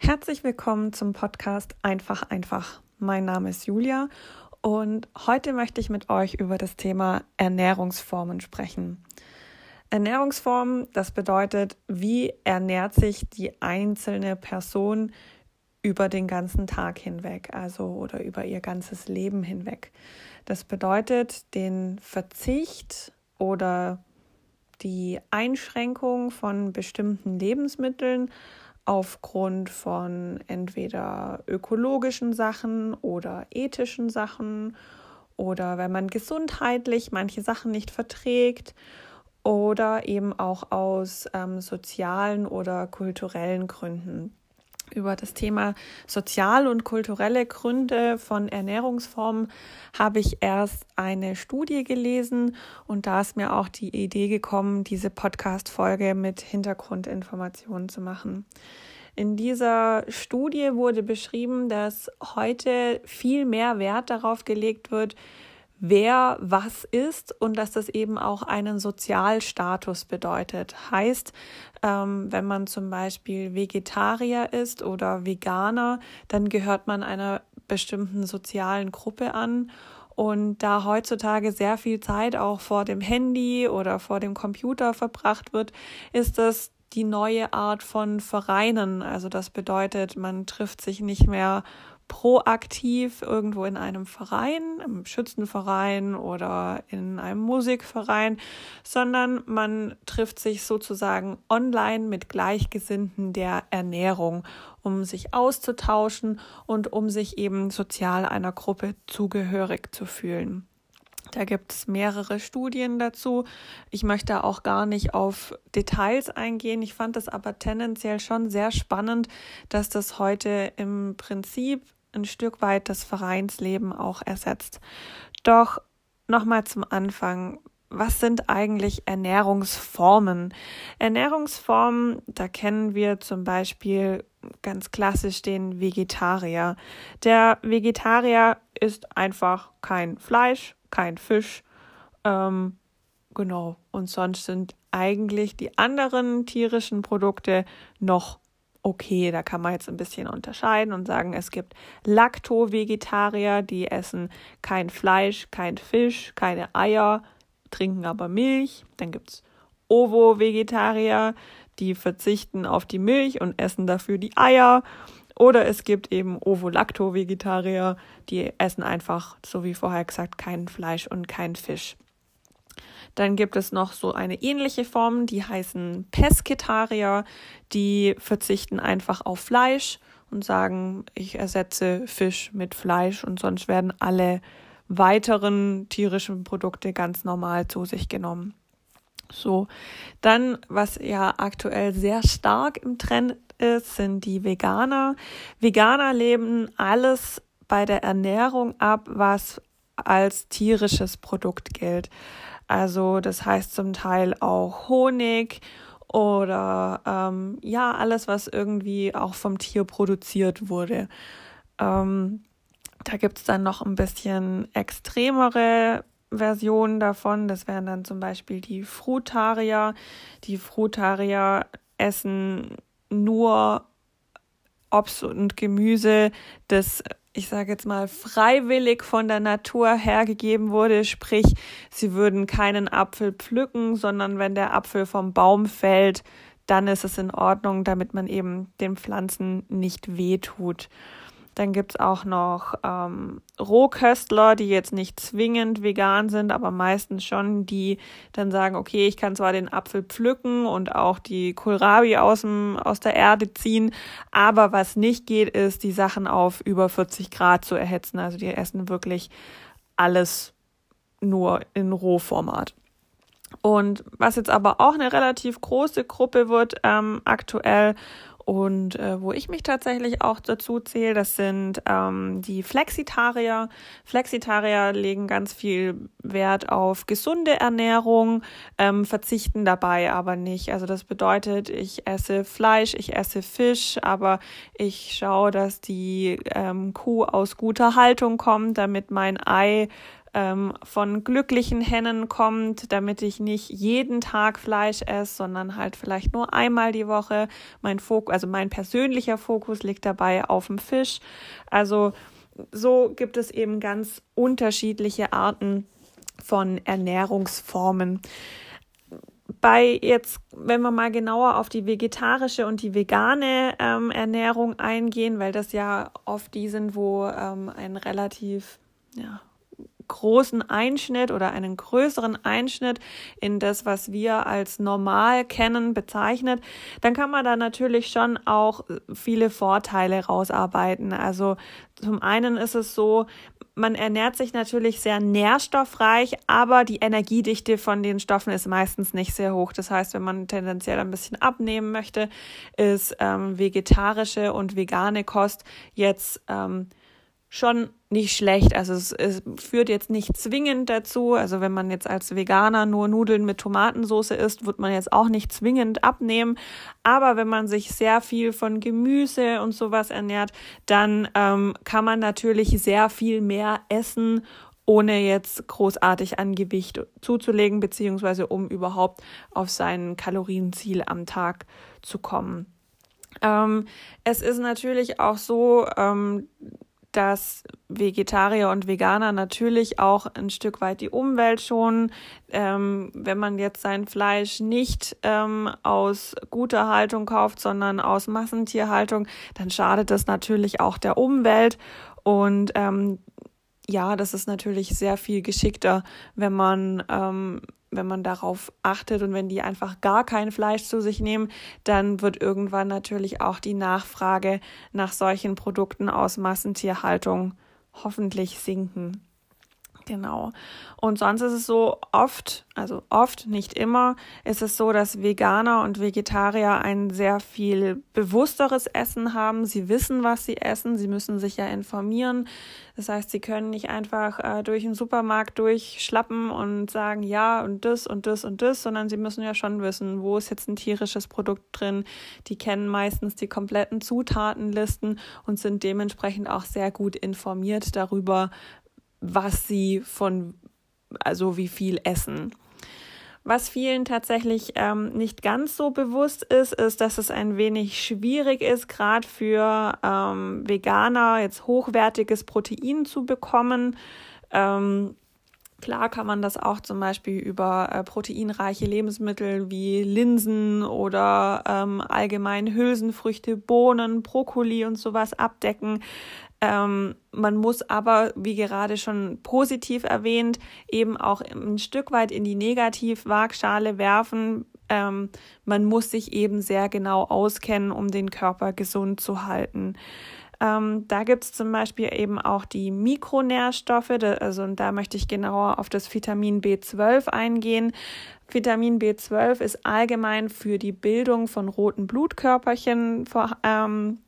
Herzlich willkommen zum Podcast Einfach einfach. Mein Name ist Julia und heute möchte ich mit euch über das Thema Ernährungsformen sprechen. Ernährungsformen, das bedeutet, wie ernährt sich die einzelne Person über den ganzen Tag hinweg, also oder über ihr ganzes Leben hinweg. Das bedeutet den Verzicht oder die Einschränkung von bestimmten Lebensmitteln aufgrund von entweder ökologischen Sachen oder ethischen Sachen oder wenn man gesundheitlich manche Sachen nicht verträgt oder eben auch aus ähm, sozialen oder kulturellen Gründen über das Thema sozial und kulturelle Gründe von Ernährungsformen habe ich erst eine Studie gelesen und da ist mir auch die Idee gekommen, diese Podcast-Folge mit Hintergrundinformationen zu machen. In dieser Studie wurde beschrieben, dass heute viel mehr Wert darauf gelegt wird, wer was ist und dass das eben auch einen Sozialstatus bedeutet. Heißt, ähm, wenn man zum Beispiel Vegetarier ist oder Veganer, dann gehört man einer bestimmten sozialen Gruppe an. Und da heutzutage sehr viel Zeit auch vor dem Handy oder vor dem Computer verbracht wird, ist das die neue Art von Vereinen. Also das bedeutet, man trifft sich nicht mehr proaktiv irgendwo in einem Verein, im Schützenverein oder in einem Musikverein, sondern man trifft sich sozusagen online mit Gleichgesinnten der Ernährung, um sich auszutauschen und um sich eben sozial einer Gruppe zugehörig zu fühlen. Da gibt es mehrere Studien dazu. Ich möchte auch gar nicht auf Details eingehen. Ich fand es aber tendenziell schon sehr spannend, dass das heute im Prinzip ein Stück weit das Vereinsleben auch ersetzt. Doch nochmal zum Anfang. Was sind eigentlich Ernährungsformen? Ernährungsformen, da kennen wir zum Beispiel ganz klassisch den Vegetarier. Der Vegetarier isst einfach kein Fleisch, kein Fisch. Ähm, genau. Und sonst sind eigentlich die anderen tierischen Produkte noch okay, da kann man jetzt ein bisschen unterscheiden und sagen, es gibt Lacto-Vegetarier, die essen kein Fleisch, kein Fisch, keine Eier, trinken aber Milch. Dann gibt es Ovo-Vegetarier, die verzichten auf die Milch und essen dafür die Eier. Oder es gibt eben Ovo-Lacto-Vegetarier, die essen einfach, so wie vorher gesagt, kein Fleisch und kein Fisch. Dann gibt es noch so eine ähnliche Form, die heißen Pesketarier, die verzichten einfach auf Fleisch und sagen, ich ersetze Fisch mit Fleisch und sonst werden alle weiteren tierischen Produkte ganz normal zu sich genommen. So, dann, was ja aktuell sehr stark im Trend ist, sind die Veganer. Veganer leben alles bei der Ernährung ab, was als tierisches Produkt gilt. Also das heißt zum Teil auch Honig oder ähm, ja, alles, was irgendwie auch vom Tier produziert wurde. Ähm, da gibt es dann noch ein bisschen extremere Versionen davon. Das wären dann zum Beispiel die Frutarier. Die Frutarier essen nur Obst und Gemüse, das ich sage jetzt mal, freiwillig von der Natur hergegeben wurde. Sprich, sie würden keinen Apfel pflücken, sondern wenn der Apfel vom Baum fällt, dann ist es in Ordnung, damit man eben den Pflanzen nicht wehtut. Dann gibt es auch noch ähm, Rohköstler, die jetzt nicht zwingend vegan sind, aber meistens schon, die dann sagen, okay, ich kann zwar den Apfel pflücken und auch die Kohlrabi aus, aus der Erde ziehen, aber was nicht geht, ist, die Sachen auf über 40 Grad zu erhitzen. Also die essen wirklich alles nur in Rohformat. Und was jetzt aber auch eine relativ große Gruppe wird ähm, aktuell und äh, wo ich mich tatsächlich auch dazu zähle, das sind ähm, die Flexitarier. Flexitarier legen ganz viel Wert auf gesunde Ernährung, ähm, verzichten dabei aber nicht. Also das bedeutet, ich esse Fleisch, ich esse Fisch, aber ich schaue, dass die ähm, Kuh aus guter Haltung kommt, damit mein Ei ähm, von glücklichen Hennen kommt, damit ich nicht jeden Tag Fleisch esse, sondern halt vielleicht nur einmal die Woche. Mein Fokus, also mein persönlicher Fokus liegt dabei auf dem Fisch. Also so gibt es eben ganz unterschiedliche Arten von Ernährungsformen. Bei jetzt, wenn wir mal genauer auf die vegetarische und die vegane ähm, Ernährung eingehen, weil das ja oft die sind, wo ähm, ein relativ ja, großen Einschnitt oder einen größeren Einschnitt in das, was wir als normal kennen, bezeichnet, dann kann man da natürlich schon auch viele Vorteile rausarbeiten. Also zum einen ist es so, man ernährt sich natürlich sehr nährstoffreich, aber die Energiedichte von den Stoffen ist meistens nicht sehr hoch. Das heißt, wenn man tendenziell ein bisschen abnehmen möchte, ist ähm, vegetarische und vegane Kost jetzt ähm, schon nicht schlecht. Also es, es, führt jetzt nicht zwingend dazu. Also wenn man jetzt als Veganer nur Nudeln mit Tomatensauce isst, wird man jetzt auch nicht zwingend abnehmen. Aber wenn man sich sehr viel von Gemüse und sowas ernährt, dann ähm, kann man natürlich sehr viel mehr essen ohne jetzt großartig an Gewicht zuzulegen, beziehungsweise um überhaupt auf sein Kalorienziel am Tag zu kommen. Ähm, es ist natürlich auch so, ähm, dass Vegetarier und Veganer natürlich auch ein Stück weit die Umwelt schonen. Ähm, wenn man jetzt sein Fleisch nicht ähm, aus guter Haltung kauft, sondern aus Massentierhaltung, dann schadet das natürlich auch der Umwelt. Und ähm, ja, das ist natürlich sehr viel geschickter, wenn man ähm, wenn man darauf achtet und wenn die einfach gar kein Fleisch zu sich nehmen, dann wird irgendwann natürlich auch die Nachfrage nach solchen Produkten aus Massentierhaltung hoffentlich sinken. Genau. Und sonst ist es so oft, also oft, nicht immer, ist es so, dass Veganer und Vegetarier ein sehr viel bewussteres Essen haben. Sie wissen, was sie essen. Sie müssen sich ja informieren. Das heißt, sie können nicht einfach äh, durch den Supermarkt durchschlappen und sagen, ja, und das und das und das, sondern sie müssen ja schon wissen, wo ist jetzt ein tierisches Produkt drin. Die kennen meistens die kompletten Zutatenlisten und sind dementsprechend auch sehr gut informiert darüber, was sie von, also wie viel essen. Was vielen tatsächlich ähm, nicht ganz so bewusst ist, ist, dass es ein wenig schwierig ist, gerade für ähm, Veganer jetzt hochwertiges Protein zu bekommen. Ähm, Klar kann man das auch zum Beispiel über äh, proteinreiche Lebensmittel wie Linsen oder ähm, allgemein Hülsenfrüchte, Bohnen, Brokkoli und sowas abdecken. Ähm, man muss aber, wie gerade schon positiv erwähnt, eben auch ein Stück weit in die Negativwaagschale werfen. Ähm, man muss sich eben sehr genau auskennen, um den Körper gesund zu halten. Ähm, da gibt es zum Beispiel eben auch die Mikronährstoffe, also und da möchte ich genauer auf das Vitamin B12 eingehen. Vitamin B12 ist allgemein für die Bildung von roten Blutkörperchen vor, ähm,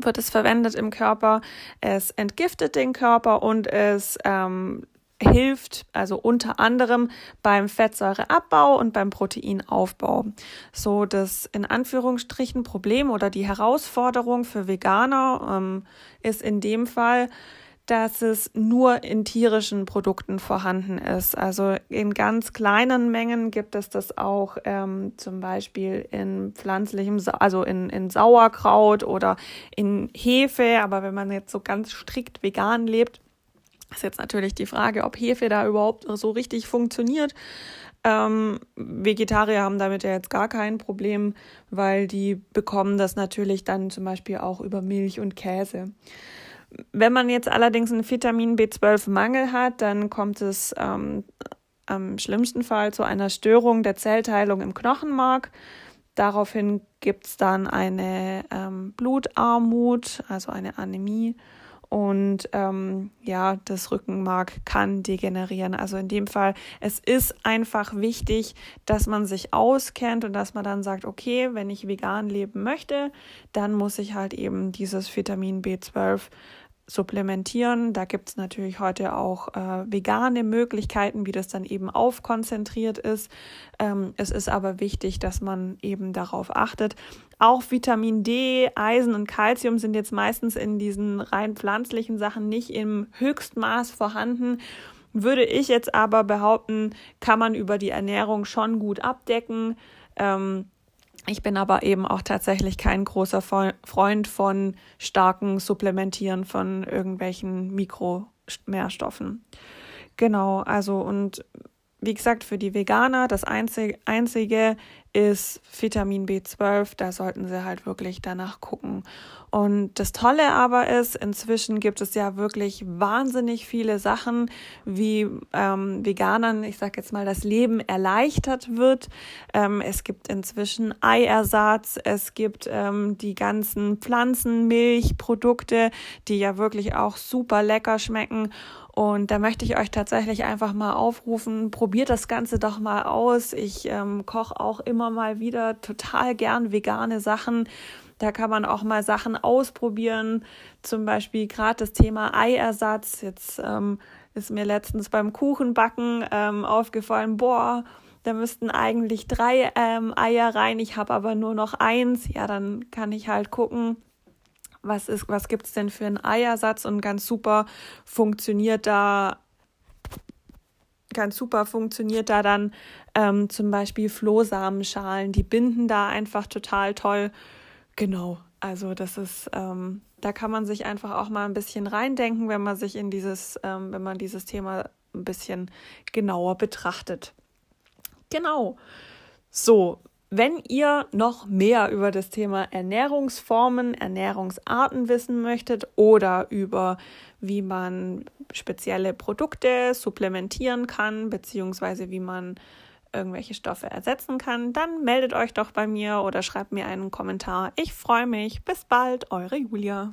wird es verwendet im Körper. Es entgiftet den Körper und es ähm, hilft also unter anderem beim Fettsäureabbau und beim Proteinaufbau. So das in Anführungsstrichen Problem oder die Herausforderung für Veganer ähm, ist in dem Fall, dass es nur in tierischen Produkten vorhanden ist. Also in ganz kleinen Mengen gibt es das auch ähm, zum Beispiel in pflanzlichem, also in, in Sauerkraut oder in Hefe. Aber wenn man jetzt so ganz strikt vegan lebt, ist jetzt natürlich die Frage, ob Hefe da überhaupt so richtig funktioniert. Ähm, Vegetarier haben damit ja jetzt gar kein Problem, weil die bekommen das natürlich dann zum Beispiel auch über Milch und Käse. Wenn man jetzt allerdings einen Vitamin B12-Mangel hat, dann kommt es ähm, am schlimmsten Fall zu einer Störung der Zellteilung im Knochenmark. Daraufhin gibt es dann eine ähm, Blutarmut, also eine Anämie. Und ähm, ja, das Rückenmark kann degenerieren. Also in dem Fall, es ist einfach wichtig, dass man sich auskennt und dass man dann sagt, okay, wenn ich vegan leben möchte, dann muss ich halt eben dieses Vitamin B12 supplementieren. Da gibt es natürlich heute auch äh, vegane Möglichkeiten, wie das dann eben aufkonzentriert ist. Ähm, es ist aber wichtig, dass man eben darauf achtet. Auch Vitamin D, Eisen und Calcium sind jetzt meistens in diesen rein pflanzlichen Sachen nicht im Höchstmaß vorhanden. würde ich jetzt aber behaupten, kann man über die Ernährung schon gut abdecken. Ähm, ich bin aber eben auch tatsächlich kein großer Freund von starken Supplementieren von irgendwelchen Mikromehrstoffen. Genau, also und wie gesagt, für die Veganer das einzige, einzige ist Vitamin B12. Da sollten sie halt wirklich danach gucken. Und das Tolle aber ist, inzwischen gibt es ja wirklich wahnsinnig viele Sachen, wie ähm, Veganern, ich sage jetzt mal, das Leben erleichtert wird. Ähm, es gibt inzwischen Eiersatz, es gibt ähm, die ganzen Pflanzenmilchprodukte, die ja wirklich auch super lecker schmecken. Und da möchte ich euch tatsächlich einfach mal aufrufen, probiert das Ganze doch mal aus. Ich ähm, koche auch immer mal wieder total gern vegane Sachen. Da kann man auch mal Sachen ausprobieren. Zum Beispiel gerade das Thema Eiersatz. Jetzt ähm, ist mir letztens beim Kuchenbacken ähm, aufgefallen, boah, da müssten eigentlich drei ähm, Eier rein. Ich habe aber nur noch eins. Ja, dann kann ich halt gucken, was was gibt's denn für einen Eiersatz und ganz super funktioniert da, ganz super funktioniert da dann ähm, zum Beispiel Flohsamenschalen, die binden da einfach total toll. Genau, also das ist, ähm, da kann man sich einfach auch mal ein bisschen reindenken, wenn man sich in dieses, ähm, wenn man dieses Thema ein bisschen genauer betrachtet. Genau. So, wenn ihr noch mehr über das Thema Ernährungsformen, Ernährungsarten wissen möchtet oder über wie man spezielle Produkte supplementieren kann, beziehungsweise wie man irgendwelche Stoffe ersetzen kann, dann meldet euch doch bei mir oder schreibt mir einen Kommentar. Ich freue mich. Bis bald, eure Julia.